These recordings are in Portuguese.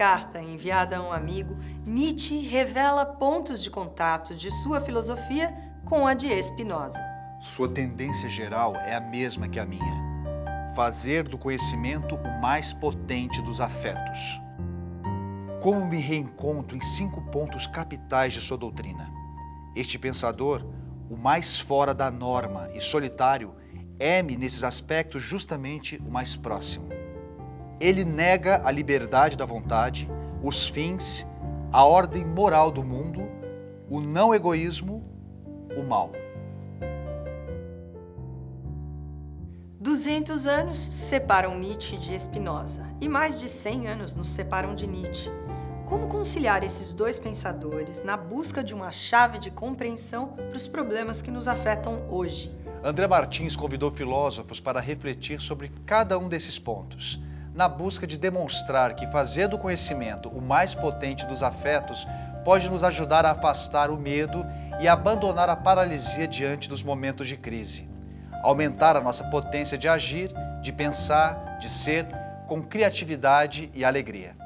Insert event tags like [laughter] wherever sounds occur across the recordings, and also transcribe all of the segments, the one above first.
carta enviada a um amigo, Nietzsche revela pontos de contato de sua filosofia com a de Spinoza. Sua tendência geral é a mesma que a minha: fazer do conhecimento o mais potente dos afetos. Como me reencontro em cinco pontos capitais de sua doutrina. Este pensador, o mais fora da norma e solitário, é-me nesses aspectos justamente o mais próximo. Ele nega a liberdade da vontade, os fins, a ordem moral do mundo, o não egoísmo, o mal. 200 anos separam Nietzsche de Spinoza e mais de 100 anos nos separam de Nietzsche. Como conciliar esses dois pensadores na busca de uma chave de compreensão para os problemas que nos afetam hoje? André Martins convidou filósofos para refletir sobre cada um desses pontos, na busca de demonstrar que fazer do conhecimento o mais potente dos afetos pode nos ajudar a afastar o medo e abandonar a paralisia diante dos momentos de crise aumentar a nossa potência de agir, de pensar, de ser, com criatividade e alegria.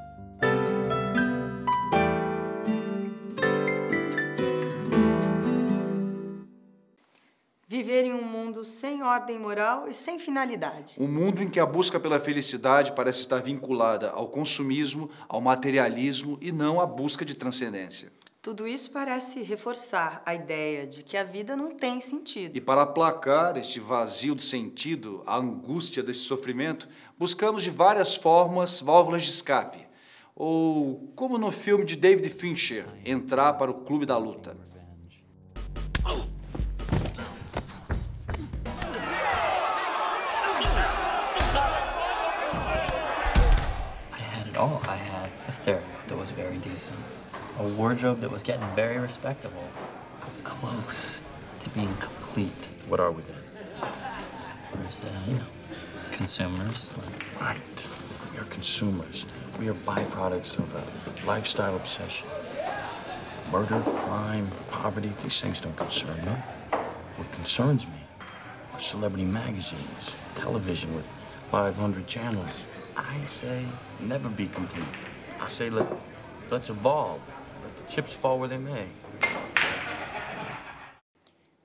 Mundo sem ordem moral e sem finalidade. Um mundo em que a busca pela felicidade parece estar vinculada ao consumismo, ao materialismo e não à busca de transcendência. Tudo isso parece reforçar a ideia de que a vida não tem sentido. E para aplacar este vazio de sentido, a angústia desse sofrimento, buscamos de várias formas válvulas de escape. Ou, como no filme de David Fincher, entrar para o clube da luta. I decent. a wardrobe that was getting very respectable. I was close to being complete. What are we then? We're, you know, consumers. Right. We are consumers. We are byproducts of a lifestyle obsession. Murder, crime, poverty, these things don't concern me. What concerns me are celebrity magazines, television with 500 channels. I say never be complete. I say let, let's evolve. chips fall where they may.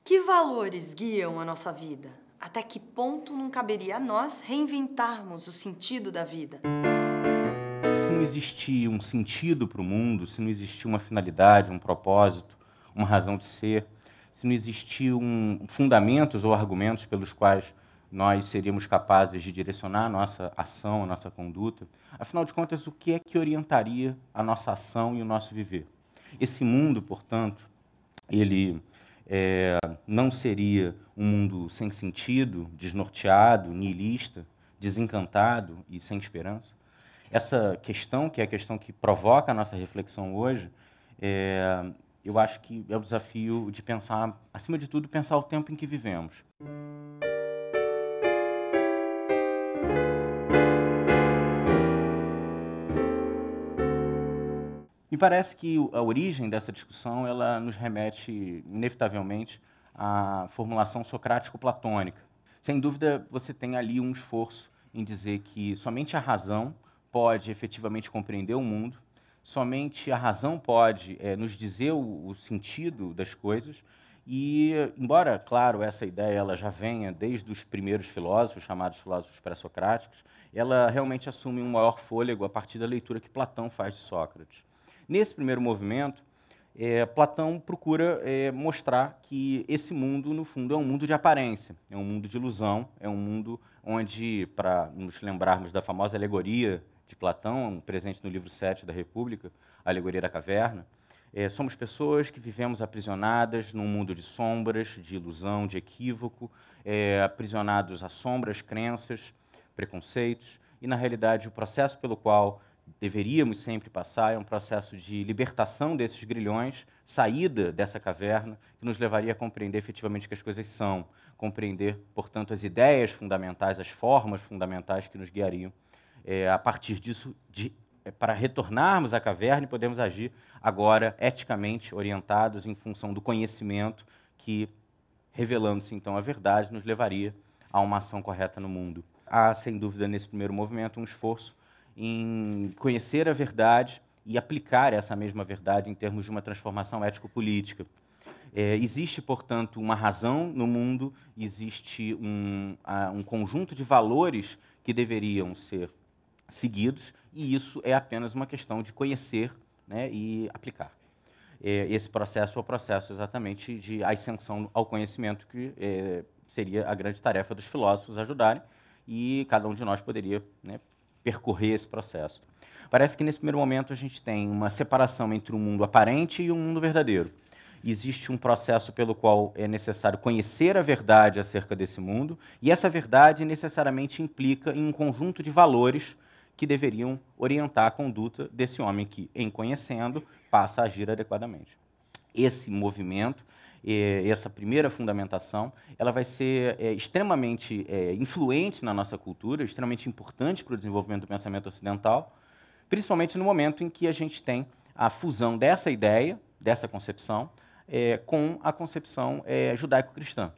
Que valores guiam a nossa vida? Até que ponto não caberia a nós reinventarmos o sentido da vida? Se não existir um sentido para o mundo, se não existir uma finalidade, um propósito, uma razão de ser, se não existir um, fundamentos ou argumentos pelos quais nós seríamos capazes de direcionar a nossa ação, a nossa conduta, afinal de contas, o que é que orientaria a nossa ação e o nosso viver? Esse mundo, portanto, ele é, não seria um mundo sem sentido, desnorteado, niilista, desencantado e sem esperança. Essa questão, que é a questão que provoca a nossa reflexão hoje, é, eu acho que é o desafio de pensar, acima de tudo, pensar o tempo em que vivemos. Me parece que a origem dessa discussão ela nos remete, inevitavelmente, à formulação socrático-platônica. Sem dúvida, você tem ali um esforço em dizer que somente a razão pode efetivamente compreender o mundo, somente a razão pode é, nos dizer o, o, sentido das coisas. E, embora, claro, essa ideia ela já venha desde os primeiros filósofos, chamados filósofos pré-socráticos, ela realmente assume um maior fôlego a partir da leitura que Platão faz de Sócrates. Nesse primeiro movimento, é, Platão procura é, mostrar que esse mundo, no fundo, é um mundo de aparência, é um mundo de ilusão, é um mundo onde, para nos lembrarmos da famosa alegoria de Platão, presente no livro 7 da República, a alegoria da caverna, é, somos pessoas que vivemos aprisionadas num mundo de sombras, de ilusão, de equívoco, é, aprisionados a sombras, crenças, preconceitos, e, na realidade, o processo pelo qual deveríamos sempre passar é um processo de libertação desses grilhões, saída dessa caverna, que nos levaria a compreender efetivamente o que as coisas são, compreender, portanto, as ideias fundamentais, as formas fundamentais que nos guiariam. É, a partir disso, de, é, para retornarmos à caverna e podermos agir agora eticamente orientados em função do conhecimento que, revelando-se então a verdade, nos levaria a uma ação correta no mundo. Há, sem dúvida, nesse primeiro movimento, um esforço em conhecer a verdade e aplicar essa mesma verdade em termos de uma transformação ético-política. É, existe, portanto, uma razão no mundo, existe um, um conjunto de valores que deveriam ser seguidos, e isso é apenas uma questão de conhecer né, e aplicar. É, esse processo é o processo exatamente de ascensão ao conhecimento, que é, seria a grande tarefa dos filósofos ajudarem, e cada um de nós poderia né, percorrer esse processo. Parece que nesse primeiro momento a gente tem uma separação entre um mundo aparente e um mundo verdadeiro existe um processo pelo qual é necessário conhecer a verdade acerca desse mundo, e essa verdade necessariamente implica em um conjunto de valores que deveriam orientar a conduta desse homem que, em conhecendo, passa a agir adequadamente. Esse movimento, essa primeira fundamentação, ela vai ser é, extremamente é, influente na nossa cultura, extremamente importante para o desenvolvimento do pensamento ocidental, principalmente no momento em que a gente tem a fusão dessa ideia, dessa concepção, é, com a concepção judaico-cristã.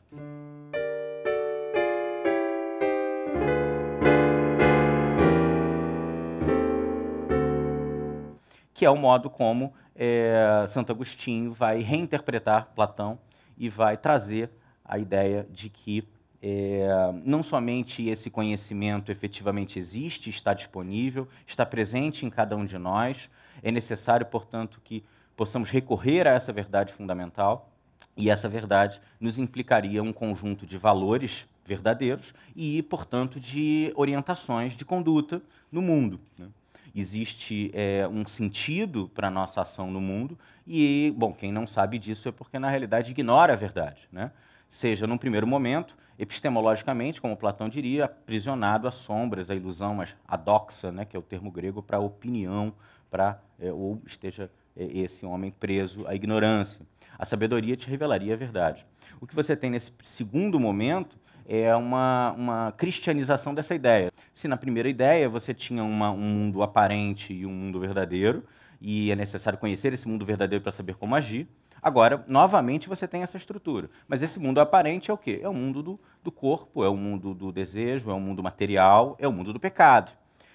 Que é o modo como é, Santo Agostinho vai reinterpretar Platão e vai trazer a ideia de que é, não somente esse conhecimento efetivamente existe, está disponível, está presente em cada um de nós, é necessário, portanto, que possamos recorrer a essa verdade fundamental, e essa verdade nos implicaria um conjunto de valores verdadeiros e, portanto, de orientações de conduta no mundo. Né? Existe é, um sentido para a nossa ação no mundo e, bom, quem não sabe disso é porque, na realidade, ignora a verdade. Né? Seja, num primeiro momento, epistemologicamente, como Platão diria, aprisionado às sombras, à ilusão, mas a doxa, né, que é o termo grego para opinião, para é, ou esteja esse homem preso à ignorância. A sabedoria te revelaria a verdade. O que você tem nesse segundo momento é uma, uma cristianização dessa ideia. Se na primeira ideia você tinha uma, um mundo aparente e um mundo verdadeiro, e é necessário conhecer esse mundo verdadeiro para saber como agir, Agora, novamente, você tem essa estrutura. Mas esse mundo aparente é o quê? É o mundo do, do corpo, é o mundo do desejo, é o mundo material, é o mundo do pecado.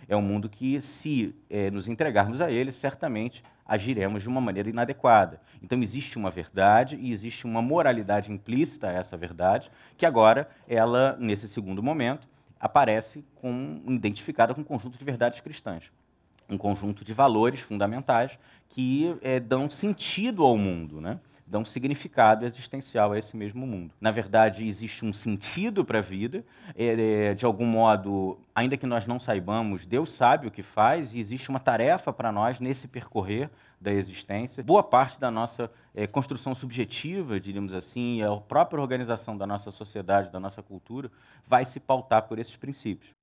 É um mundo que, se é, nos entregarmos a ele, certamente agiremos de uma maneira inadequada. Então existe uma verdade e existe uma moralidade implícita a essa verdade, que agora ela, nesse segundo momento, aparece com, identificada com um conjunto de verdades cristãs. Um conjunto de valores fundamentais que é, dão sentido ao mundo. Né? Dão significado existencial a esse mesmo mundo. Na verdade, existe um sentido para a vida, é, é, de algum modo, ainda que nós não saibamos, Deus sabe o que faz e existe uma tarefa para nós nesse percorrer da existência. Boa parte da nossa é, construção subjetiva, diríamos assim, a própria organização da nossa sociedade, da nossa cultura, vai se pautar por esses princípios.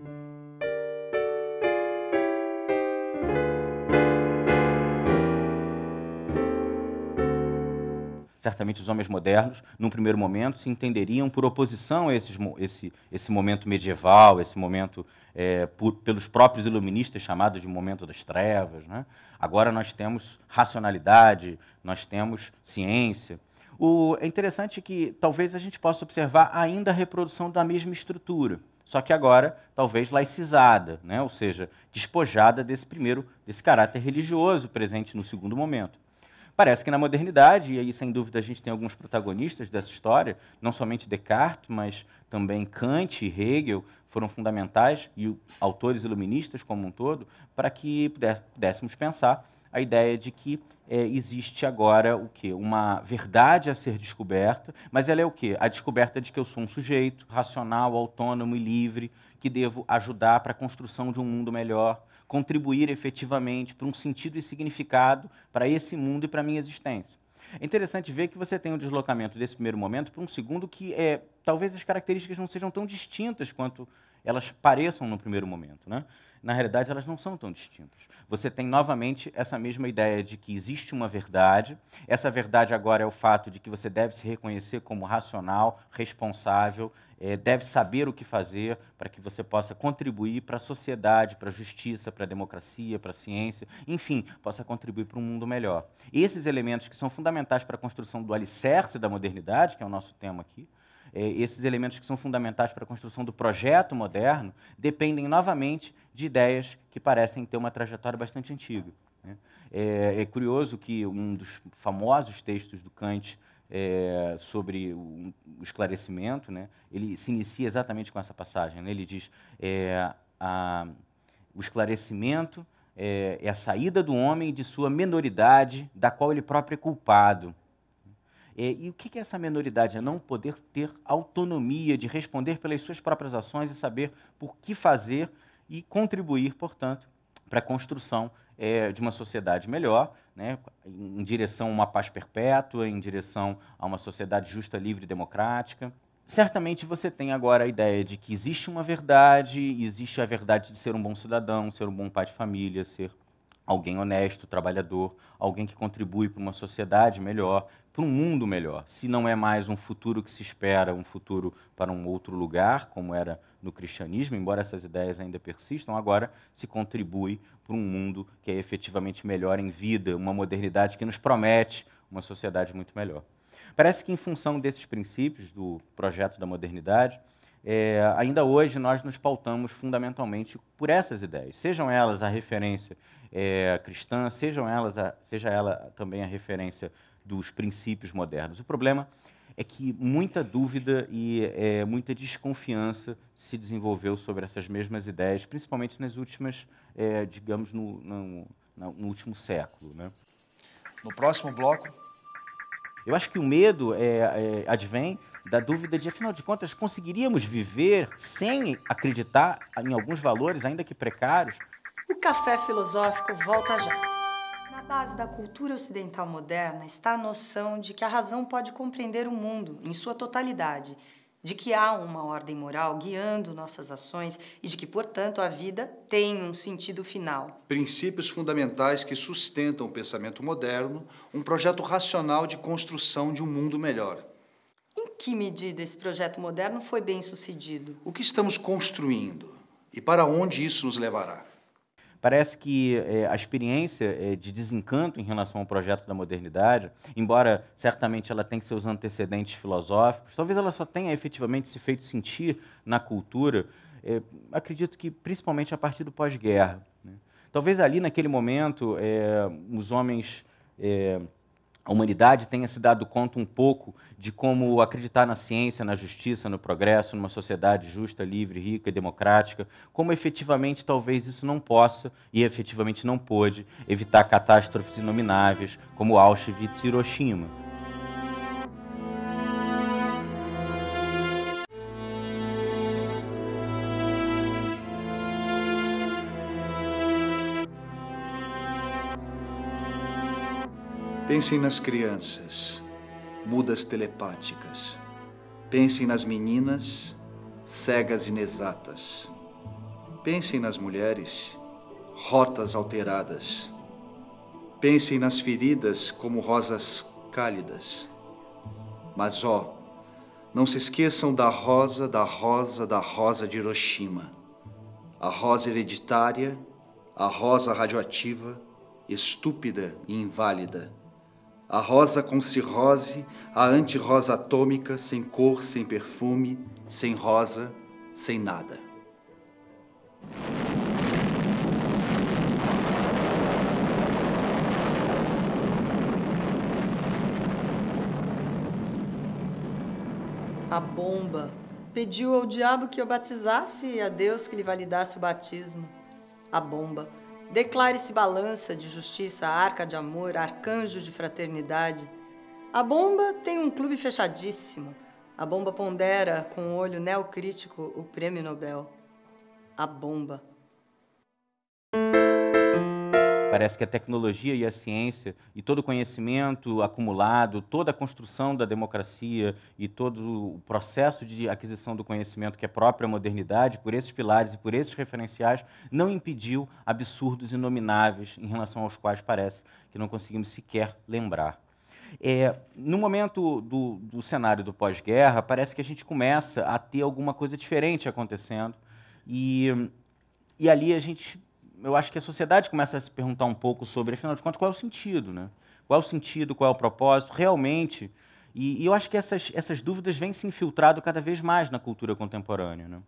Certamente os homens modernos, num primeiro momento, se entenderiam por oposição a esses, esse, esse momento medieval, esse momento é, por, pelos próprios iluministas chamados de momento das trevas. Né? Agora nós temos racionalidade, nós temos ciência. O, é interessante que talvez a gente possa observar ainda a reprodução da mesma estrutura, só que agora talvez laicizada, né? ou seja, despojada desse primeiro, desse caráter religioso presente no segundo momento. Parece que na modernidade, e aí sem dúvida a gente tem alguns protagonistas dessa história, não somente Descartes, mas também Kant e Hegel foram fundamentais, e autores iluministas como um todo, para que pudéssemos pensar a ideia de que é, existe agora o quê? Uma verdade a ser descoberta, mas ela é o quê? A descoberta de que eu sou um sujeito racional, autônomo e livre, que devo ajudar para a construção de um mundo melhor, contribuir efetivamente para um sentido e significado para esse mundo e para a minha existência. É interessante ver que você tem um deslocamento desse primeiro momento para um segundo que é, talvez as características não sejam tão distintas quanto elas pareçam no primeiro momento. Né? Na realidade, elas não são tão distintas. Você tem novamente essa mesma ideia de que existe uma verdade. Essa verdade agora é o fato de que você deve se reconhecer como racional, responsável, é, deve saber o que fazer para que você possa contribuir para a sociedade, para a justiça, para a democracia, para a ciência, enfim, possa contribuir para um mundo melhor. Esses elementos que são fundamentais para a construção do alicerce da modernidade, que é o nosso tema aqui, é, esses elementos que são fundamentais para a construção do projeto moderno dependem novamente de ideias que parecem ter uma trajetória bastante antiga. Né? É, é, curioso que um dos famosos textos do Kant é, sobre o, esclarecimento, né, ele se inicia exatamente com essa passagem. Né? Ele diz: é, a, o esclarecimento é, é, a saída do homem de sua menoridade, da qual ele próprio é culpado. É, e o que é essa menoridade? É não poder ter autonomia de responder pelas suas próprias ações e saber por que fazer e contribuir, portanto, para a construção é, de uma sociedade melhor, né, em direção a uma paz perpétua, em direção a uma sociedade justa, livre e democrática. Certamente você tem agora a ideia de que existe uma verdade, existe a verdade de ser um bom cidadão, ser um bom pai de família, ser alguém honesto, trabalhador, alguém que contribui para uma sociedade melhor, para um mundo melhor. Se não é mais um futuro que se espera, um futuro para um outro lugar, como era no cristianismo, embora essas ideias ainda persistam, agora se contribui para um mundo que é efetivamente melhor em vida, uma modernidade que nos promete uma sociedade muito melhor. Parece que, em função desses princípios do projeto da modernidade, é, ainda hoje nós nos pautamos fundamentalmente por essas ideias, sejam elas a referência é, cristã, sejam elas a, seja ela também a referência dos princípios modernos. O problema é que muita dúvida e é, muita desconfiança se desenvolveu sobre essas mesmas ideias, principalmente nas últimas, é, digamos, no, no, no, último século. Né? No próximo bloco. Eu acho que o medo é, é, advém da dúvida de, afinal de contas, conseguiríamos viver sem acreditar em alguns valores, ainda que precários? O café filosófico volta já. Na base da cultura ocidental moderna está a noção de que a razão pode compreender o mundo em sua totalidade, de que há uma ordem moral guiando nossas ações e de que, portanto, a vida tem um sentido final. Princípios fundamentais que sustentam o pensamento moderno, um projeto racional de construção de um mundo melhor. Em que medida esse projeto moderno foi bem sucedido? O que estamos construindo e para onde isso nos levará? Parece que é, a experiência é, de desencanto em relação ao projeto da modernidade, embora certamente ela tenha seus antecedentes filosóficos, talvez ela só tenha efetivamente se feito sentir na cultura, é, acredito que principalmente a partir do pós-guerra. Né? Talvez ali, naquele momento, é, os homens é, a humanidade tenha se dado conta um pouco de como acreditar na ciência, na justiça, no progresso, numa sociedade justa, livre, rica e democrática, como efetivamente talvez isso não possa e efetivamente não pôde evitar catástrofes inomináveis como Auschwitz e Hiroshima. Pensem nas crianças, mudas telepáticas. Pensem nas meninas, cegas inexatas. Pensem nas mulheres, rotas alteradas. Pensem nas feridas como rosas cálidas. Mas, ó, não se esqueçam da rosa, da rosa, da rosa de Hiroshima. A rosa hereditária, a rosa radioativa, estúpida e inválida a rosa com cirrose, a anti-rosa atômica, sem cor, sem perfume, sem rosa, sem nada. A bomba pediu ao diabo que o batizasse e a Deus que lhe validasse o batismo. A bomba Declare-se balança de justiça, arca de amor, arcanjo de fraternidade. A bomba tem um clube fechadíssimo. A bomba pondera com o olho neocrítico o prêmio Nobel. A bomba. Parece que a tecnologia e a ciência e todo o conhecimento acumulado, toda a construção da democracia e todo o processo de aquisição do conhecimento que é própria à modernidade, por esses pilares e por esses referenciais, não impediu absurdos inomináveis em relação aos quais parece que não conseguimos sequer lembrar. É, no momento do, do cenário do pós-guerra, parece que a gente começa a ter alguma coisa diferente acontecendo e, e ali a gente eu acho que a sociedade começa a se perguntar um pouco sobre, afinal de contas, qual é o sentido, né? Qual é o sentido, qual é o propósito? Realmente E, e eu acho que essas, essas dúvidas vêm se infiltrando cada vez mais na cultura contemporânea. Né?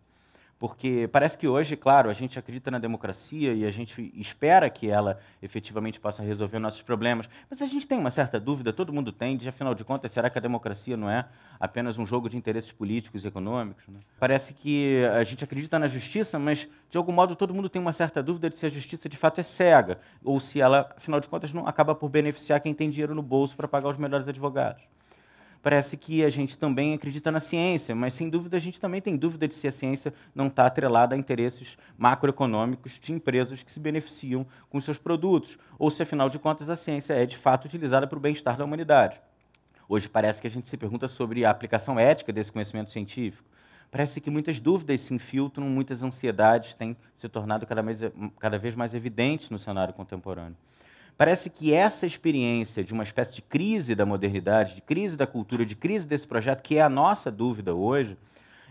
Porque parece que hoje, claro, a gente acredita na democracia e a gente espera que ela efetivamente possa resolver nossos problemas, mas a gente tem uma certa dúvida, todo mundo tem, de afinal de contas, será que a democracia não é apenas um jogo de interesses políticos e econômicos? Né? Parece que a gente acredita na justiça, mas de algum modo todo mundo tem uma certa dúvida de se a justiça de fato é cega ou se ela, afinal de contas, não acaba por beneficiar quem tem dinheiro no bolso para pagar os melhores advogados parece que a gente também acredita na ciência, mas sem dúvida a gente também tem dúvida de se a ciência não está atrelada a interesses macroeconômicos de empresas que se beneficiam com seus produtos, ou se afinal de contas a ciência é de fato utilizada para o bem-estar da humanidade. Hoje parece que a gente se pergunta sobre a aplicação ética desse conhecimento científico. Parece que muitas dúvidas se infiltram, muitas ansiedades têm se tornado cada vez, cada vez mais evidentes no cenário contemporâneo. Parece que essa experiência de uma espécie de crise da modernidade, de crise da cultura, de crise desse projeto, que é a nossa dúvida hoje,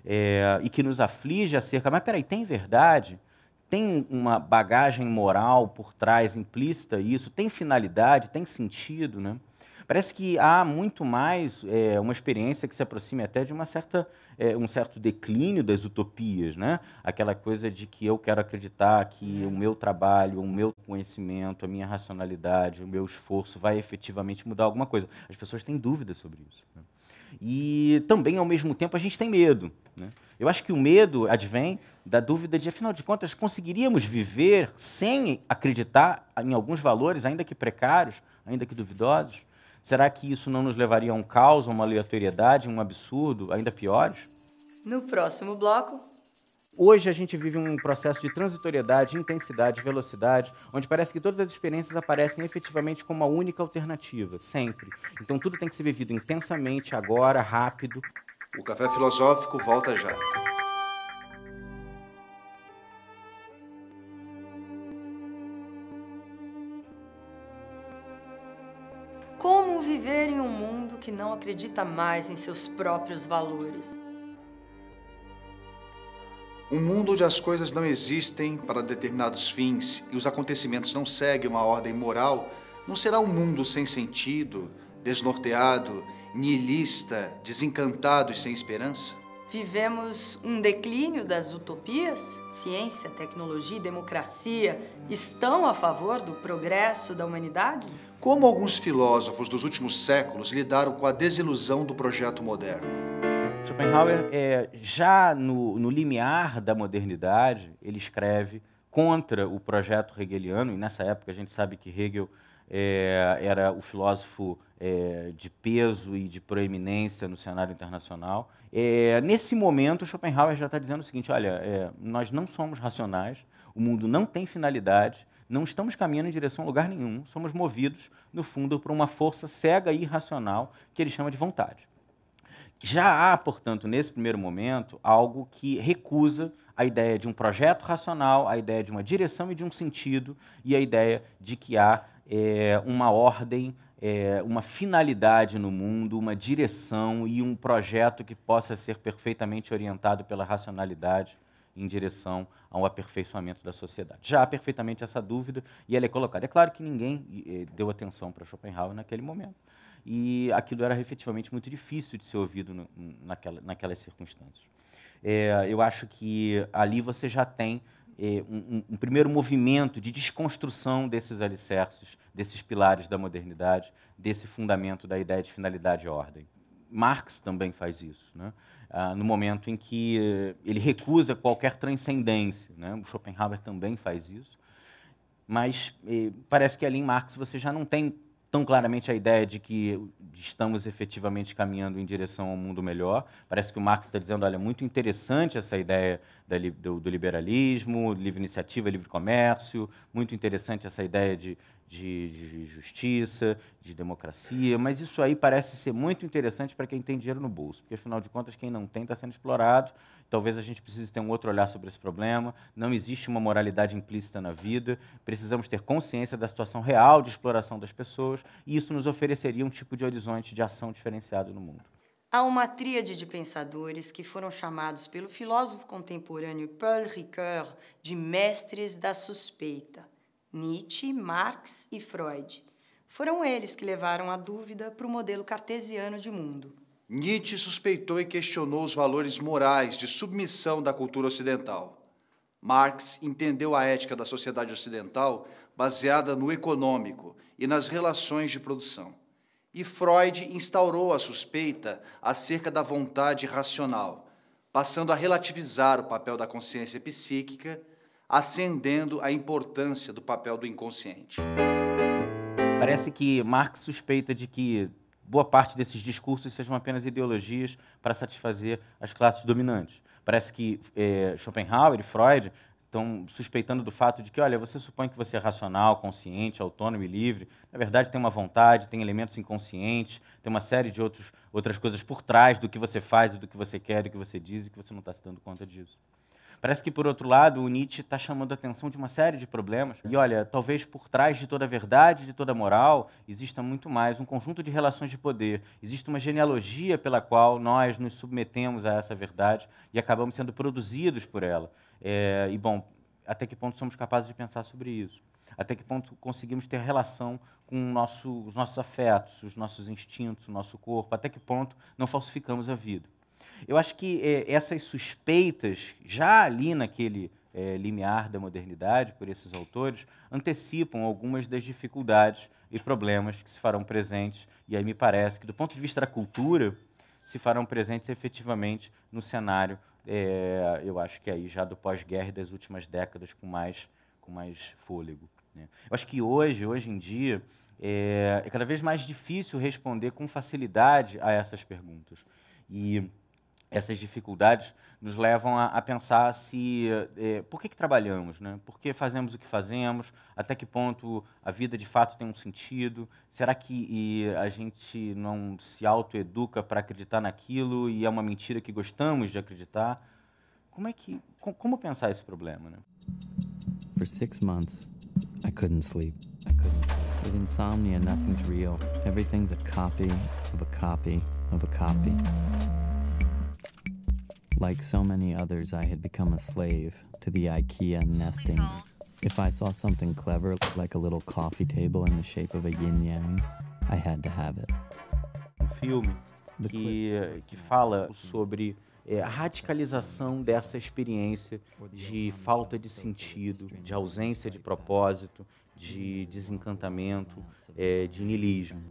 é, e que nos aflige acerca, mas peraí, tem verdade? Tem uma bagagem moral por trás implícita isso? Tem finalidade? Tem sentido? Né? Parece que há muito mais é, uma experiência que se aproxime até de uma certa, é, um certo declínio das utopias, né? Aquela coisa de que eu quero acreditar que o meu trabalho, o meu conhecimento, a minha racionalidade, o meu esforço vai efetivamente mudar alguma coisa. As pessoas têm dúvidas sobre isso. Né? E também, ao mesmo tempo, a gente tem medo. Né? Eu acho que o medo advém da dúvida de, afinal de contas, conseguiríamos viver sem acreditar em alguns valores, ainda que precários, ainda que duvidosos? Será que isso não nos levaria a um caos, a uma aleatoriedade, um absurdo, ainda piores? No próximo bloco. Hoje a gente vive um processo de transitoriedade, intensidade, velocidade, onde parece que todas as experiências aparecem efetivamente como uma única alternativa, sempre. Então tudo tem que ser vivido intensamente, agora, rápido. O café filosófico volta já. Viver em um mundo que não acredita mais em seus próprios valores. Um mundo onde as coisas não existem para determinados fins e os acontecimentos não seguem uma ordem moral, não será um mundo sem sentido, desnorteado, nihilista, desencantado e sem esperança? Vivemos um declínio das utopias? Ciência, tecnologia e democracia estão a favor do progresso da humanidade? Como alguns filósofos dos últimos séculos lidaram com a desilusão do projeto moderno? Schopenhauer, é, já no, no limiar da modernidade, ele escreve contra o projeto hegeliano, e nessa época a gente sabe que Hegel é, era o filósofo é, de peso e de proeminência no cenário internacional. É, nesse momento, Schopenhauer já está dizendo o seguinte: olha, nós não somos racionais, o mundo não tem finalidade, não estamos caminhando em direção a lugar nenhum, somos movidos, no fundo, por uma força cega e irracional que ele chama de vontade. Já há, portanto, nesse primeiro momento, algo que recusa a ideia de um projeto racional, a ideia de uma direção e de um sentido, e a ideia de que há é, uma ordem, é, uma finalidade no mundo, uma direção e um projeto que possa ser perfeitamente orientado pela racionalidade em direção ao aperfeiçoamento da sociedade. Já há perfeitamente essa dúvida e ela é colocada. É claro que ninguém deu atenção para Schopenhauer naquele momento. E aquilo era efetivamente muito difícil de ser ouvido no, naquela, naquelas circunstâncias. É, eu acho que ali você já tem um, um, primeiro movimento de desconstrução desses alicerces, desses pilares da modernidade, desse fundamento da ideia de finalidade e ordem. Marx também faz isso. Né? ah, no momento em que eh, ele recusa qualquer transcendência. Né? O Schopenhauer também faz isso. Mas eh, parece que ali em Marx você já não tem tão claramente a ideia de que estamos efetivamente caminhando em direção a um mundo melhor. Parece que o Marx está dizendo, olha, muito interessante essa ideia da, do, do, liberalismo, livre iniciativa, livre comércio, muito interessante essa ideia de, de, de, justiça, de democracia, mas isso aí parece ser muito interessante para quem tem dinheiro no bolso, porque afinal de contas quem não tem está sendo explorado. Talvez a gente precise ter um outro olhar sobre esse problema. Não existe uma moralidade implícita na vida. Precisamos ter consciência da situação real de exploração das pessoas e isso nos ofereceria um tipo de horizonte de ação diferenciado no mundo. Há uma tríade de pensadores que foram chamados pelo filósofo contemporâneo Paul Ricoeur de mestres da suspeita Nietzsche, Marx e Freud. Foram eles que levaram a dúvida para o modelo cartesiano de mundo. Nietzsche suspeitou e questionou os valores morais de submissão da cultura ocidental. Marx entendeu a ética da sociedade ocidental baseada no econômico e nas relações de produção. E Freud instaurou a suspeita acerca da vontade racional, passando a relativizar o papel da consciência psíquica, acendendo a importância do papel do inconsciente. Parece que Marx suspeita de que boa parte desses discursos sejam apenas ideologias para satisfazer as classes dominantes. Parece que é, Schopenhauer e Freud estão suspeitando do fato de que, olha, você supõe que você é racional, consciente, autônomo e livre. Na verdade, tem uma vontade, tem elementos inconscientes, tem uma série de outros, outras coisas por trás do que você faz, do que você quer, do que você diz e que você não está se dando conta disso. Parece que, por outro lado, o Nietzsche está chamando a atenção de uma série de problemas. E olha, talvez por trás de toda verdade, de toda moral, exista muito mais um conjunto de relações de poder. Existe uma genealogia pela qual nós nos submetemos a essa verdade e acabamos sendo produzidos por ela. É, e, bom, até que ponto somos capazes de pensar sobre isso? Até que ponto conseguimos ter relação com nosso, os nossos afetos, os nossos instintos, o nosso corpo? Até que ponto não falsificamos a vida? Eu acho que é, essas suspeitas, já ali naquele é, limiar da modernidade, por esses autores, antecipam algumas das dificuldades e problemas que se farão presentes, e aí me parece que, do ponto de vista da cultura, se farão presentes efetivamente no cenário, é, eu acho que aí já do pós-guerra das últimas décadas, com mais, com mais fôlego. Né? Eu acho que hoje, hoje em dia, é, é cada vez mais difícil responder com facilidade a essas perguntas. E essas dificuldades nos levam a, a pensar se é, por que, que trabalhamos, né? Por que fazemos o que fazemos? Até que ponto a vida de fato tem um sentido? Será que a gente não se autoeduca para acreditar naquilo e é uma mentira que gostamos de acreditar? Como é que como, como pensar esse problema, né? For six months, I couldn't sleep. I couldn't sleep. With insomnia, nothing's real. Everything's a copy of a copy of a copy. Like so many others, I had become a slave to the IKEA nesting. If I saw something clever, like a little coffee table in the shape of a yin yang, I had to have it. Um filme que, que fala sobre é, a radicalização dessa experiência de falta de sentido, de ausência de propósito, de desencantamento, é, de niilismo.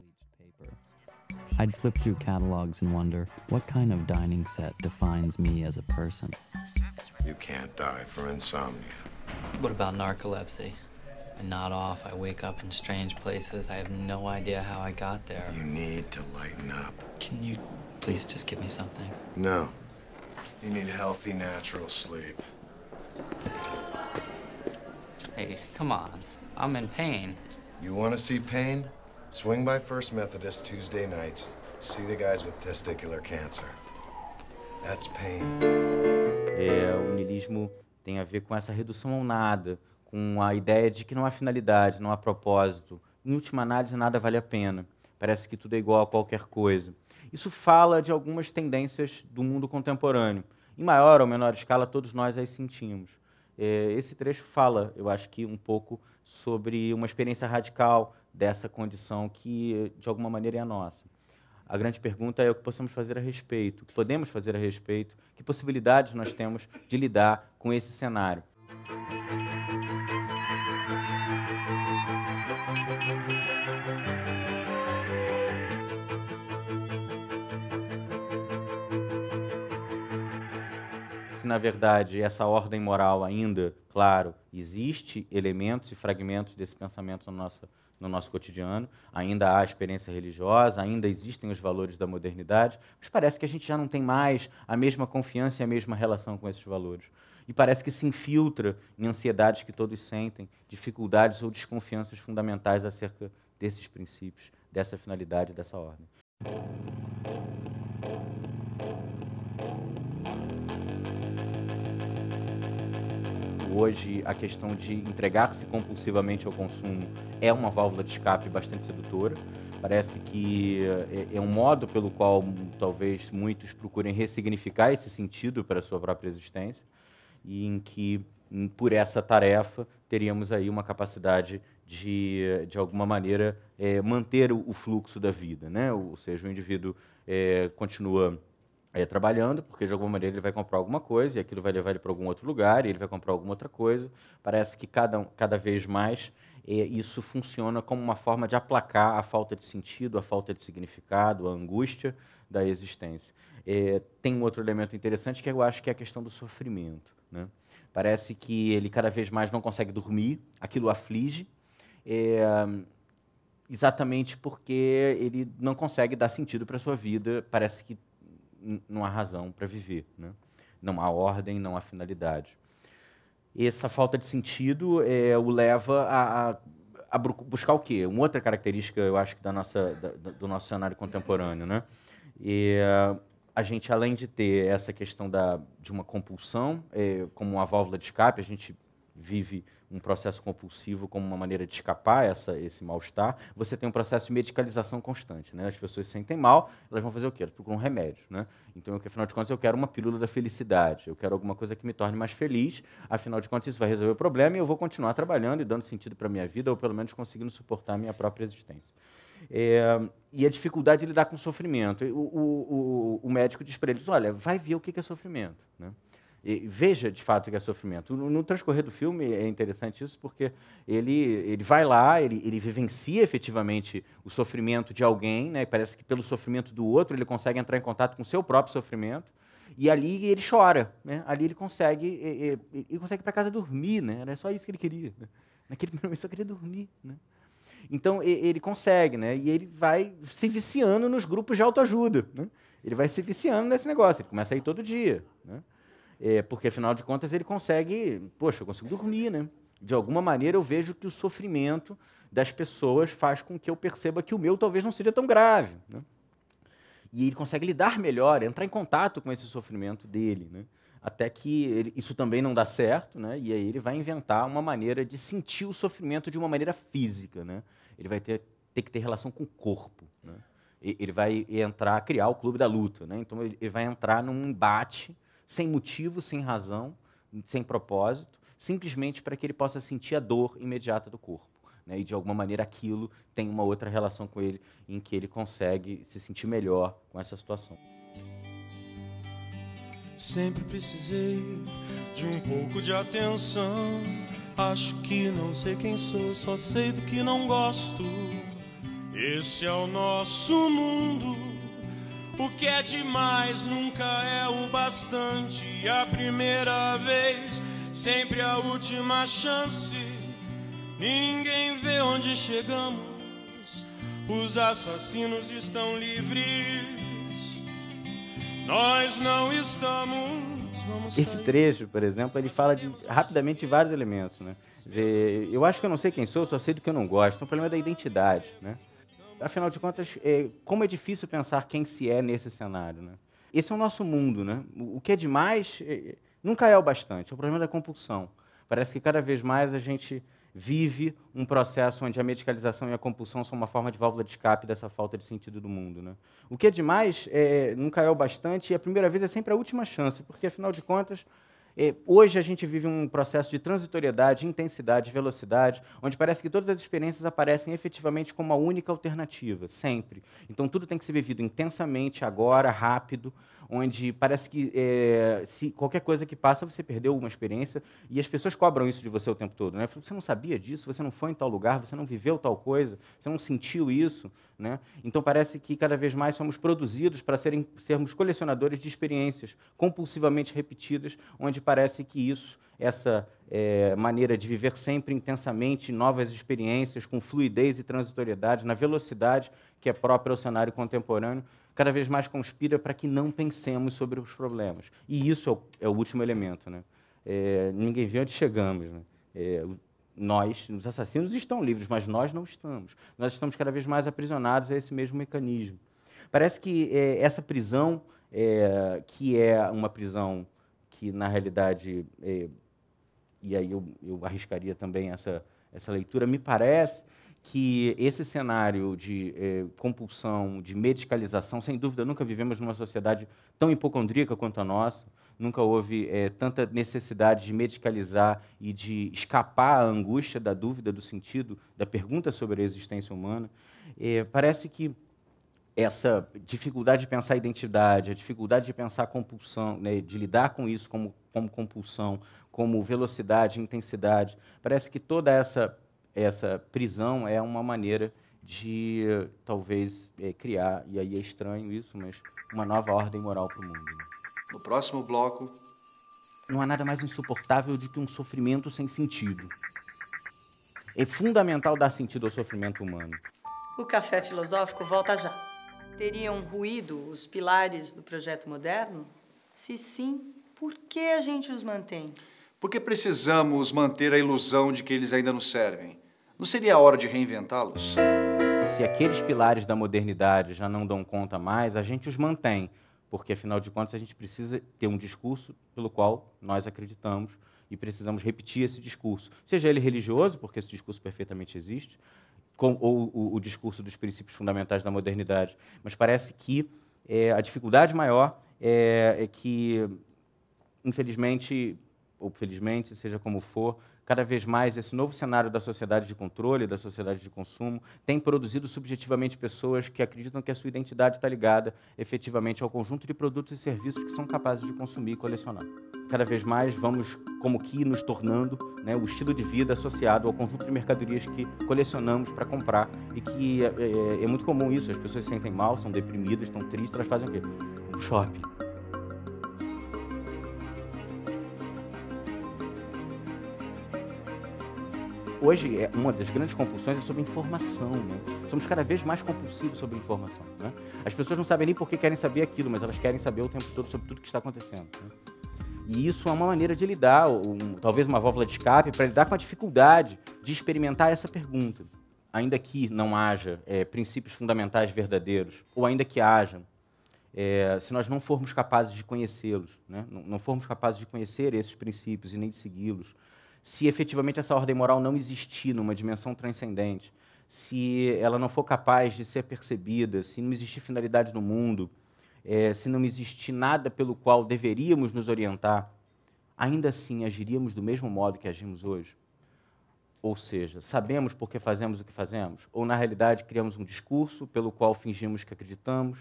I'd flip through catalogs and wonder what kind of dining set defines me as a person. You can't die for insomnia. What about narcolepsy? I nod off, I wake up in strange places. I have no idea how I got there. You need to lighten up. Can you please just give me something? No. You need healthy, natural sleep. Hey, come on. I'm in pain. You want to see pain? Swing by First Methodist Tuesday nights. See the guys with testicular cancer. That's pain. É, o niilismo tem a ver com essa redução ao nada, com a ideia de que não há finalidade, não há propósito. Em última análise, nada vale a pena. Parece que tudo é igual a qualquer coisa. Isso fala de algumas tendências do mundo contemporâneo. Em maior ou menor escala, todos nós as sentimos. É, esse trecho fala, eu acho que um pouco sobre uma experiência radical dessa condição que, de alguma maneira, é a nossa. A grande pergunta é o que possamos fazer a respeito, o que podemos fazer a respeito, que possibilidades nós temos de lidar com esse cenário. Se, na verdade, essa ordem moral ainda, claro, existe elementos e fragmentos desse pensamento na nossa no nosso cotidiano, ainda há experiência religiosa, ainda existem os valores da modernidade, mas parece que a gente já não tem mais a mesma confiança e a mesma relação com esses valores. E parece que se infiltra em ansiedades que todos sentem, dificuldades ou desconfianças fundamentais acerca desses princípios, dessa finalidade, dessa ordem. Hoje, a questão de entregar-se compulsivamente ao consumo é uma válvula de escape bastante sedutora. Parece que é, é um modo pelo qual talvez muitos procurem ressignificar esse sentido para a sua própria existência e em que, por essa tarefa, teríamos aí uma capacidade de, de alguma maneira, é, manter o, fluxo da vida. Né? Ou seja, o indivíduo é, continua é, trabalhando, porque de alguma maneira ele vai comprar alguma coisa e aquilo vai levar ele para algum outro lugar e ele vai comprar alguma outra coisa. Parece que cada, cada vez mais é, isso funciona como uma forma de aplacar a falta de sentido, a falta de significado, a angústia da existência. É, tem um outro elemento interessante que eu acho que é a questão do sofrimento. Né? Parece que ele cada vez mais não consegue dormir, aquilo aflige, é, exatamente porque ele não consegue dar sentido para sua vida. Parece que não há razão para viver, né? não há ordem, não há finalidade. Essa falta de sentido é, o leva a, a, buscar o quê? Uma outra característica, eu acho, da nossa, da, do nosso cenário contemporâneo. Né? E, a gente, além de ter essa questão da, de uma compulsão é, como uma válvula de escape, a gente vive um processo compulsivo como uma maneira de escapar essa, esse mal-estar, você tem um processo de medicalização constante. Né? As pessoas se sentem mal, elas vão fazer o quê? Elas procuram um remédio. Né? Então, afinal de contas, eu quero uma pílula da felicidade, eu quero alguma coisa que me torne mais feliz, afinal de contas, isso vai resolver o problema e eu vou continuar trabalhando e dando sentido para a minha vida, ou pelo menos conseguindo suportar a minha própria existência. É, e a dificuldade de lidar com sofrimento. O, o, o, o médico diz para eles: olha, vai ver o que é sofrimento. Né? E veja de fato que é sofrimento. No, no, transcorrer do filme é interessante isso, porque ele, ele vai lá, ele, ele vivencia efetivamente o sofrimento de alguém, né? parece que pelo sofrimento do outro ele consegue entrar em contato com o seu próprio sofrimento. E ali ele chora, né? Ali ele consegue, ele, ele consegue para casa dormir, né? Era só isso que ele queria. Né? Naquele [laughs] momento ele só queria dormir, né? Então ele consegue, né? E ele vai se viciando nos grupos de autoajuda, né? Ele vai se viciando nesse negócio. Ele começa a ir todo dia, né? É, porque afinal de contas ele consegue, poxa, eu consigo dormir, né? De alguma maneira eu vejo que o sofrimento das pessoas faz com que eu perceba que o meu talvez não seja tão grave, né? E ele consegue lidar melhor, entrar em contato com esse sofrimento dele, né? até que ele, isso também não dá certo, né? E aí ele vai inventar uma maneira de sentir o sofrimento de uma maneira física, né? Ele vai ter, ter que ter relação com o corpo, né? Ele vai entrar, criar o clube da luta, né? Então ele vai entrar num embate sem motivo, sem razão, sem propósito, simplesmente para que ele possa sentir a dor imediata do corpo. Né? E de alguma maneira aquilo tem uma outra relação com ele, em que ele consegue se sentir melhor com essa situação. Sempre precisei de um pouco de atenção. Acho que não sei quem sou, só sei do que não gosto. Esse é o nosso mundo. O que é demais nunca é o bastante. A primeira vez, sempre a última chance. Ninguém vê onde chegamos. Os assassinos estão livres. Nós não estamos. Esse trecho, por exemplo, ele fala de, rapidamente de vários elementos, né? Eu acho que eu não sei quem sou, só sei do que eu não gosto. Então, o problema é da identidade, né? Afinal de contas, é, como é difícil pensar quem se é nesse cenário, né? Esse é o nosso mundo, né? O que é demais é, nunca é o bastante. É o problema da compulsão. Parece que cada vez mais a gente vive um processo onde a medicalização e a compulsão são uma forma de válvula de escape dessa falta de sentido do mundo. Né? O que é demais é, nunca é o bastante e a primeira vez é sempre a última chance, porque, afinal de contas, hoje a gente vive um processo de transitoriedade, intensidade, velocidade, onde parece que todas as experiências aparecem efetivamente como a única alternativa, sempre. Então tudo tem que ser vivido intensamente, agora, rápido, onde parece que é, se qualquer coisa que passa você perdeu uma experiência e as pessoas cobram isso de você o tempo todo. Né? Você não sabia disso, você não foi em tal lugar, você não viveu tal coisa, você não sentiu isso. Né? Então parece que cada vez mais somos produzidos para serem, sermos colecionadores de experiências compulsivamente repetidas, onde parece que isso, essa é, maneira de viver sempre intensamente novas experiências, com fluidez e transitoriedade, na velocidade que é própria ao cenário contemporâneo, cada vez mais conspira para que não pensemos sobre os problemas. E isso é o, é o último elemento. Né? É, ninguém vê onde chegamos. Né? É, nós, os assassinos estão livres, mas nós não estamos. Nós estamos cada vez mais aprisionados a esse mesmo mecanismo. Parece que é, essa prisão, é, que é uma prisão que, na realidade, é, e aí eu, eu arriscaria também essa, essa leitura, me parece que esse cenário de eh, compulsão, de medicalização, sem dúvida, nunca vivemos numa sociedade tão hipocondríaca quanto a nossa. Nunca houve é, tanta necessidade de medicalizar e de escapar à angústia da dúvida do sentido, da pergunta sobre a existência humana. É, parece que essa dificuldade de pensar identidade, a dificuldade de pensar compulsão, né, de lidar com isso como, como compulsão, como velocidade, intensidade, parece que toda essa, essa prisão é uma maneira de talvez é, criar, e aí é estranho isso, mas uma nova ordem moral para o mundo. No próximo bloco. Não há nada mais insuportável do que um sofrimento sem sentido. É fundamental dar sentido ao sofrimento humano. O café filosófico volta já. Teriam ruído os pilares do projeto moderno? Se sim, por que a gente os mantém? Porque precisamos manter a ilusão de que eles ainda nos servem. Não seria a hora de reinventá-los? Se aqueles pilares da modernidade já não dão conta mais, a gente os mantém, porque afinal de contas a gente precisa ter um discurso pelo qual nós acreditamos e precisamos repetir esse discurso, seja ele religioso, porque esse discurso perfeitamente existe, com, ou o, o, discurso dos princípios fundamentais da modernidade. Mas parece que é, a dificuldade maior é, é que, infelizmente, ou felizmente, seja como for, cada vez mais esse novo cenário da sociedade de controle, da sociedade de consumo, tem produzido subjetivamente pessoas que acreditam que a sua identidade está ligada efetivamente ao conjunto de produtos e serviços que são capazes de consumir e colecionar. Cada vez mais vamos, como que, nos tornando né, o estilo de vida associado ao conjunto de mercadorias que colecionamos para comprar e que é, é, é muito comum isso. As pessoas se sentem mal, são deprimidas, estão tristes, elas fazem o quê? Shopping hoje é uma das grandes compulsões é sobre informação, né? Somos cada vez mais compulsivos sobre informação, né? As pessoas não sabem nem por que querem saber aquilo, mas elas querem saber o tempo todo sobre tudo que está acontecendo. Né? E isso é uma maneira de lidar, um, talvez uma válvula de escape, para lidar com a dificuldade de experimentar essa pergunta. Ainda que não haja é, princípios fundamentais verdadeiros, ou ainda que haja, é, se nós não formos capazes de conhecê-los, né? não, não formos capazes de conhecer esses princípios e nem de segui-los, se efetivamente essa ordem moral não existir numa dimensão transcendente, se ela não for capaz de ser percebida, se não existir finalidade no mundo, é, se não existir nada pelo qual deveríamos nos orientar, ainda assim agiríamos do mesmo modo que agimos hoje? Ou seja, sabemos por que fazemos o que fazemos? Ou, na realidade, criamos um discurso pelo qual fingimos que acreditamos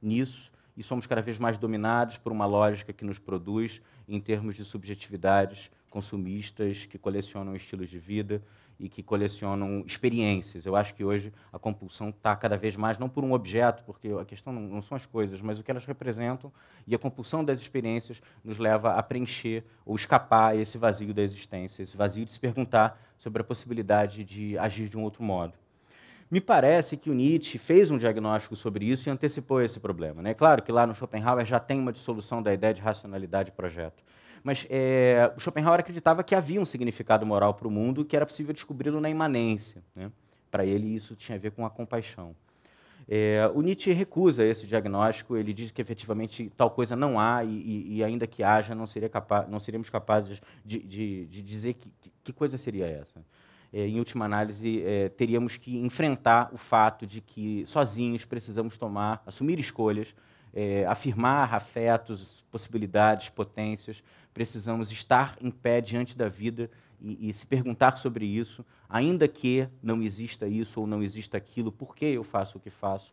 nisso e somos cada vez mais dominados por uma lógica que nos produz, em termos de subjetividades, consumistas que colecionam estilos de vida e que colecionam experiências. Eu acho que hoje a compulsão está cada vez mais, não por um objeto, porque a questão não, são as coisas, mas o que elas representam, e a compulsão das experiências nos leva a preencher ou escapar esse vazio da existência, esse vazio de se perguntar sobre a possibilidade de agir de um outro modo. Me parece que o Nietzsche fez um diagnóstico sobre isso e antecipou esse problema. É né? claro que lá no Schopenhauer já tem uma dissolução da ideia de racionalidade e projeto. Mas é, Schopenhauer acreditava que havia um significado moral para o mundo que era possível descobri-lo na imanência. Né? Para ele, isso tinha a ver com a compaixão. É, o Nietzsche recusa esse diagnóstico, ele diz que efetivamente tal coisa não há e, e ainda que haja, não, seria não seríamos capazes de, de, de dizer que, que, coisa seria essa. É, em última análise, é, teríamos que enfrentar o fato de que sozinhos precisamos tomar, assumir escolhas, é, afirmar afetos, possibilidades, potências, precisamos estar em pé diante da vida e, e, se perguntar sobre isso, ainda que não exista isso ou não exista aquilo, por que eu faço o que faço,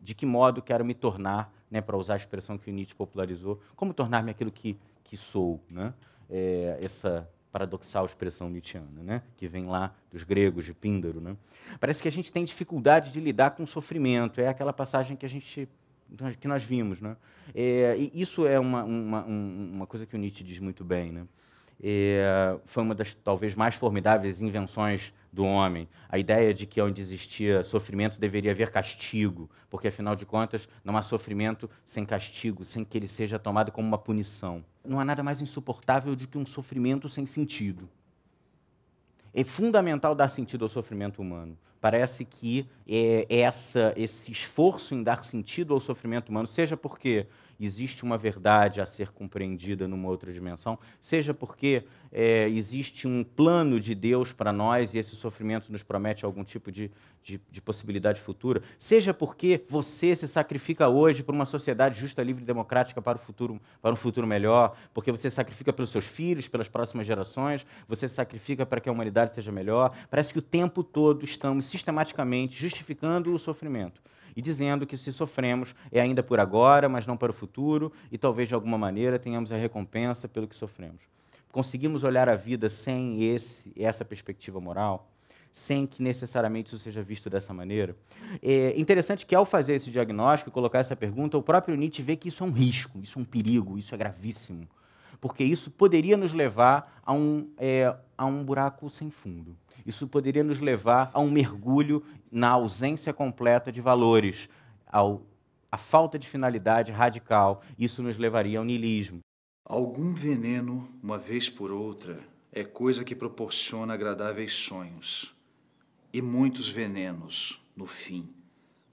de que modo quero me tornar, né, para usar a expressão que o Nietzsche popularizou, como tornar-me aquilo que, que sou. Né? É, essa paradoxal expressão nietzschiana, né? que vem lá dos gregos, de Píndaro. Né? Parece que a gente tem dificuldade de lidar com o sofrimento. É aquela passagem que a gente que nós vimos. Né? É, e isso é uma, uma, uma coisa que o Nietzsche diz muito bem. Né? É, foi uma das talvez mais formidáveis invenções do homem. A ideia de que onde existia sofrimento deveria haver castigo, porque afinal de contas não há sofrimento sem castigo, sem que ele seja tomado como uma punição. Não há nada mais insuportável do que um sofrimento sem sentido. É fundamental dar sentido ao sofrimento humano, Parece que é, essa, esse esforço em dar sentido ao sofrimento humano, seja porque existe uma verdade a ser compreendida numa outra dimensão, seja porque é, existe um plano de Deus para nós e esse sofrimento nos promete algum tipo de, de, de, possibilidade futura, seja porque você se sacrifica hoje por uma sociedade justa, livre e democrática para, o futuro, para um futuro melhor, porque você sacrifica pelos seus filhos, pelas próximas gerações, você sacrifica para que a humanidade seja melhor. Parece que o tempo todo estamos sistematicamente justificando o sofrimento e dizendo que se sofremos é ainda por agora, mas não para o futuro, e talvez de alguma maneira tenhamos a recompensa pelo que sofremos. Conseguimos olhar a vida sem esse, essa perspectiva moral? sem que necessariamente isso seja visto dessa maneira. É interessante que, ao fazer esse diagnóstico e colocar essa pergunta, o próprio Nietzsche vê que isso é um risco, isso é um perigo, isso é gravíssimo, porque isso poderia nos levar a um, é, a um buraco sem fundo. Isso poderia nos levar a um mergulho na ausência completa de valores, ao, a falta de finalidade radical. Isso nos levaria ao niilismo. Algum veneno, uma vez por outra, é coisa que proporciona agradáveis sonhos. E muitos venenos, no fim,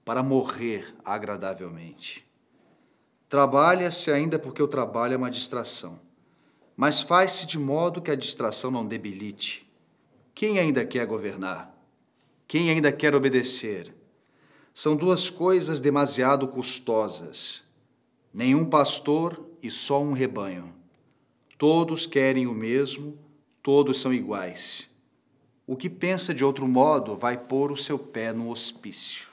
para morrer agradavelmente. Trabalha-se ainda porque o trabalho é uma distração, mas faz-se de modo que a distração não debilite quem ainda quer governar? Quem ainda quer obedecer? São duas coisas demasiado custosas. Nenhum pastor e só um rebanho. Todos querem o mesmo, todos são iguais. O que pensa de outro modo vai pôr o seu pé no hospício.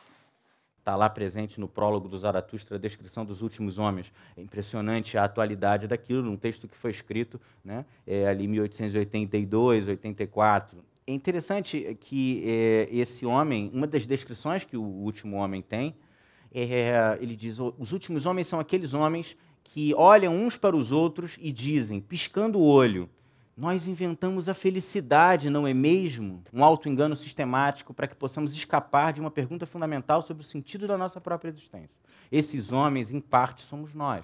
Está lá presente no prólogo do Zaratustra a descrição dos últimos homens. É impressionante a atualidade daquilo, num texto que foi escrito né, é, ali em 1882, 84. É interessante que é, esse homem, uma das descrições que o último homem tem, é, ele diz: os últimos homens são aqueles homens que olham uns para os outros e dizem, piscando o olho, nós inventamos a felicidade, não é mesmo? Um auto-engano sistemático para que possamos escapar de uma pergunta fundamental sobre o sentido da nossa própria existência. Esses homens, em parte, somos nós.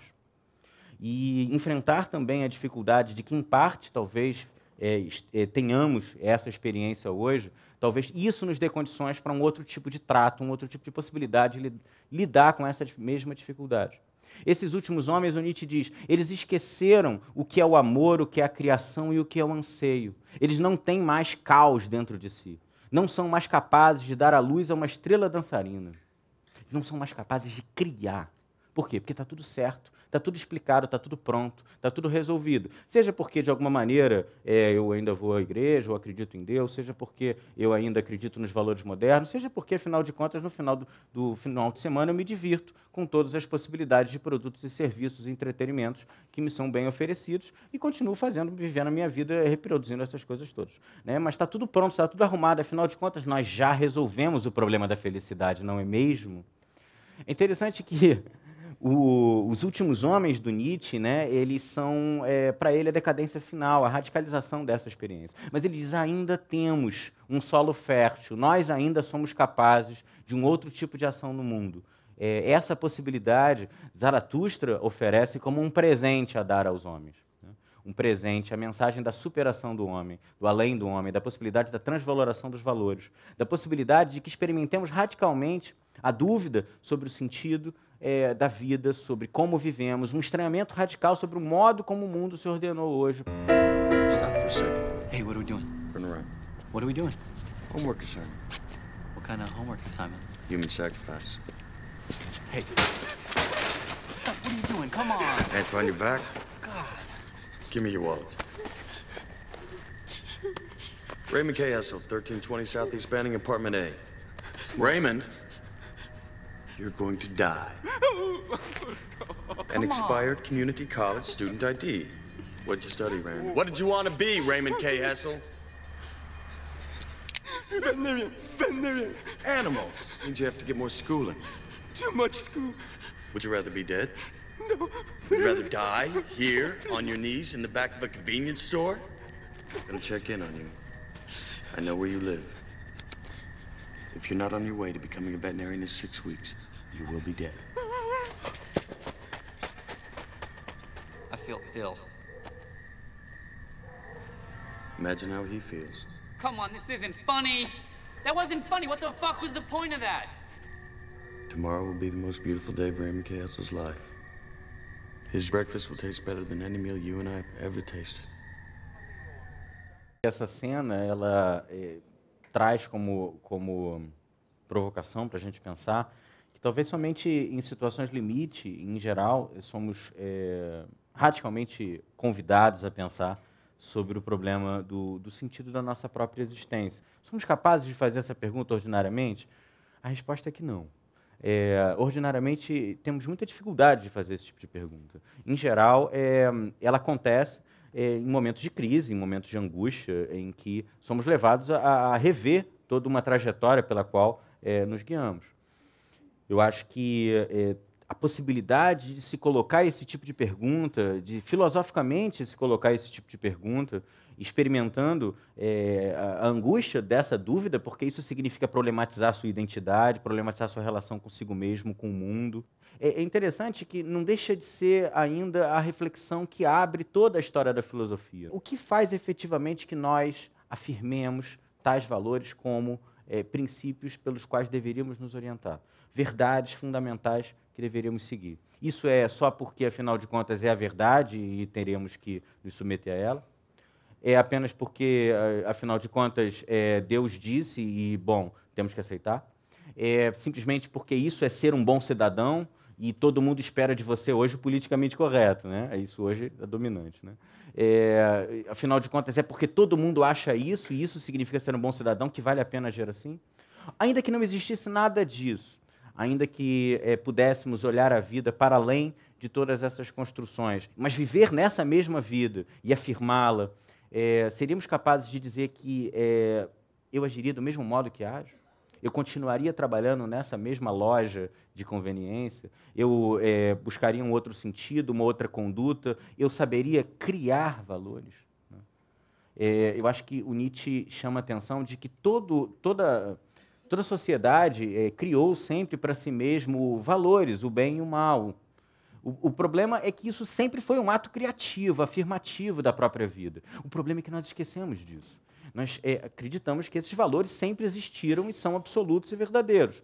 E enfrentar também a dificuldade de que, em parte, talvez, é, é, tenhamos essa experiência hoje, talvez isso nos dê condições para um outro tipo de trato, um outro tipo de possibilidade de lidar com essa mesma dificuldade. Esses últimos homens, o Nietzsche diz, eles esqueceram o que é o amor, o que é a criação e o que é o anseio. Eles não têm mais caos dentro de si. Não são mais capazes de dar à luz a uma estrela dançarina. Não são mais capazes de criar. Por quê? Porque está tudo certo. Está tudo explicado, está tudo pronto, está tudo resolvido. Seja porque, de alguma maneira, é, eu ainda vou à igreja, ou acredito em Deus, seja porque eu ainda acredito nos valores modernos, seja porque, afinal de contas, no final do, do final de semana eu me divirto com todas as possibilidades de produtos e serviços e entretenimentos que me são bem oferecidos e continuo fazendo, vivendo a minha vida, reproduzindo essas coisas todas. Né? Mas está tudo pronto, está tudo arrumado, afinal de contas, nós já resolvemos o problema da felicidade, não é mesmo? É interessante que o, os últimos homens do Nietzsche, né, eles são, é, para ele, a decadência final, a radicalização dessa experiência. Mas ele diz: ainda temos um solo fértil, nós ainda somos capazes de um outro tipo de ação no mundo. É, essa possibilidade, Zaratustra oferece como um presente a dar aos homens. Né? Um presente, a mensagem da superação do homem, do além do homem, da possibilidade da transvaloração dos valores, da possibilidade de que experimentemos radicalmente a dúvida sobre o sentido é, da vida, sobre como vivemos, um estranhamento radical sobre o modo como o mundo se ordenou hoje. Stop for a second. Hey, what are we doing? Turn around. What are we doing? Homework assignment. What kind of homework assignment? Human sacrifice. Hey. Stop, what are you doing? Come on. Hands behind your back. God. Give me your wallet. Raymond K. Hessel, 1320 Southeast Banning, Apartment A. Raymond, you're going to die. [laughs] An expired community college student ID. What'd you study, Raymond? What did you want to be, Raymond K. Hessel? Veterinarian, veterinarian. Animals. Means you have to get more schooling. Too much school. Would you rather be dead? No. Would you rather die here on your knees in the back of a convenience store? I'm gonna check in on you. I know where you live. If you're not on your way to becoming a veterinarian in six weeks, you will be dead. I feel ill. Imagine how he feels. Come on, this isn't funny. That wasn't funny. What the fuck was the point of that? Tomorrow will be the most beautiful day of Ray McHale's life. His breakfast will taste better than any meal you and I have ever tasted. Essa cena, ela é, traz como, como provocação para a gente pensar que talvez somente em situações limite, em geral, somos é, radicalmente convidados a pensar sobre o problema do, do sentido da nossa própria existência. Somos capazes de fazer essa pergunta ordinariamente? A resposta é que não. É, ordinariamente, temos muita dificuldade de fazer esse tipo de pergunta. Em geral, é, ela acontece é, em momentos de crise, em momentos de angústia, em que somos levados a, a rever toda uma trajetória pela qual é, nos guiamos. Eu acho que é, a possibilidade de se colocar esse tipo de pergunta, de filosoficamente se colocar esse tipo de pergunta, experimentando é, a angústia dessa dúvida, porque isso significa problematizar sua identidade, problematizar sua relação consigo mesmo, com o mundo. É, é interessante que não deixa de ser ainda a reflexão que abre toda a história da filosofia. O que faz efetivamente que nós afirmemos tais valores como é, princípios pelos quais deveríamos nos orientar? Verdades fundamentais que deveríamos seguir. Isso é só porque, afinal de contas, é a verdade e teremos que nos submeter a ela? É apenas porque, afinal de contas, é, Deus disse e, bom, temos que aceitar? É simplesmente porque isso é ser um bom cidadão e todo mundo espera de você hoje o politicamente correto, né? É isso hoje é dominante, né? É, afinal de contas, é porque todo mundo acha isso e isso significa ser um bom cidadão que vale a pena agir assim? Ainda que não existisse nada disso, ainda que é, pudéssemos olhar a vida para além de todas essas construções, mas viver nessa mesma vida e afirmá-la, é, seríamos capazes de dizer que é, eu agiria do mesmo modo que ajo? Eu continuaria trabalhando nessa mesma loja de conveniência? Eu é, buscaria um outro sentido, uma outra conduta? Eu saberia criar valores? Né? É, eu acho que o Nietzsche chama a atenção de que todo, toda Toda a sociedade é, criou sempre para si mesmo valores, o bem e o mal. O, o, problema é que isso sempre foi um ato criativo, afirmativo da própria vida. O problema é que nós esquecemos disso. Nós é, acreditamos que esses valores sempre existiram e são absolutos e verdadeiros.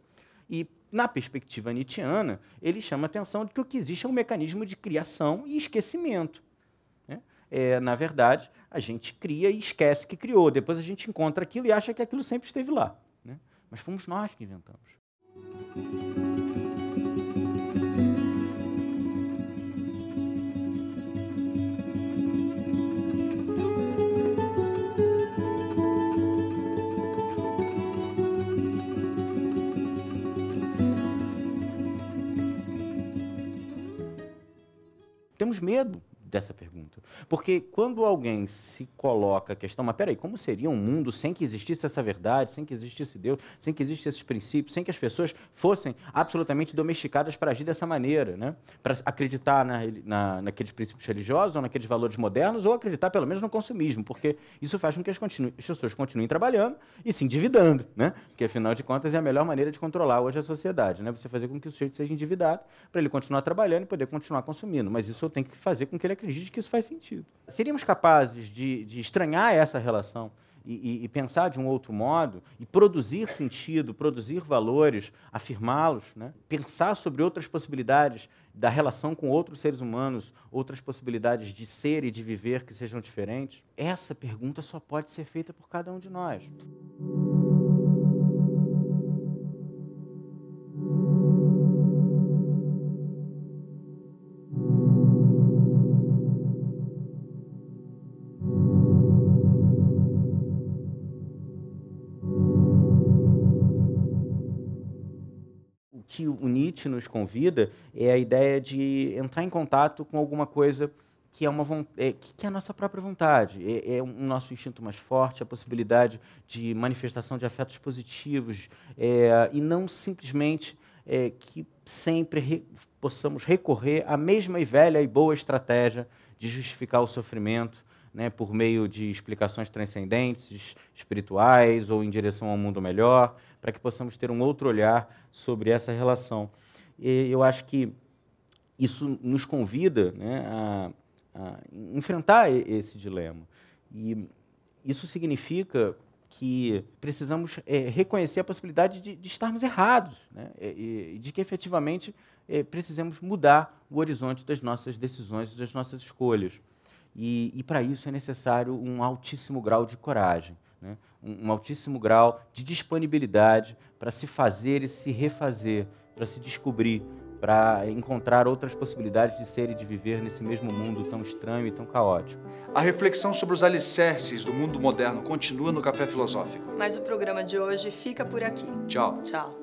E, na perspectiva nietzschiana, ele chama a atenção de que o que existe é um mecanismo de criação e esquecimento. Né? É, na verdade, a gente cria e esquece que criou. Depois a gente encontra aquilo e acha que aquilo sempre esteve lá. Mas fomos nós que inventamos. Temos medo dessa pergunta. Porque quando alguém se coloca a questão, mas peraí, como seria um mundo sem que existisse essa verdade, sem que existisse Deus, sem que existissem esses princípios, sem que as pessoas fossem absolutamente domesticadas para agir dessa maneira, né? para acreditar na, na, naqueles princípios religiosos ou naqueles valores modernos, ou acreditar pelo menos no consumismo, porque isso faz com que as, as pessoas continuem trabalhando e se endividando, né? porque afinal de contas é a melhor maneira de controlar hoje a sociedade, né? você fazer com que o sujeito seja endividado para ele continuar trabalhando e poder continuar consumindo, mas isso eu tenho que fazer com que ele acredite que isso faz sentido. Seríamos capazes de, de estranhar essa relação e, e, e, pensar de um outro modo e produzir sentido, produzir valores, afirmá-los, né? pensar sobre outras possibilidades da relação com outros seres humanos, outras possibilidades de ser e de viver que sejam diferentes? Essa pergunta só pode ser feita por cada um de nós. Nietzsche nos convida é a ideia de entrar em contato com alguma coisa que é, uma, é, que é a nossa própria vontade, é, é um nosso instinto mais forte, a possibilidade de manifestação de afetos positivos, é, e não simplesmente é, que sempre re, possamos recorrer à mesma e velha e boa estratégia de justificar o sofrimento né, por meio de explicações transcendentes, espirituais ou em direção ao mundo melhor, para que possamos ter um outro olhar sobre essa relação. E eu acho que isso nos convida né, a, a enfrentar esse dilema. E isso significa que precisamos é, reconhecer a possibilidade de, de estarmos errados, né? e, de que efetivamente é, precisamos mudar o horizonte das nossas decisões, das nossas escolhas. E, e para isso é necessário um altíssimo grau de coragem, né? um, um altíssimo grau de disponibilidade para se fazer e se refazer, para se descobrir, para encontrar outras possibilidades de ser e de viver nesse mesmo mundo tão estranho e tão caótico. A reflexão sobre os alicerces do mundo moderno continua no Café Filosófico. Mas o programa de hoje fica por aqui. Tchau. Tchau.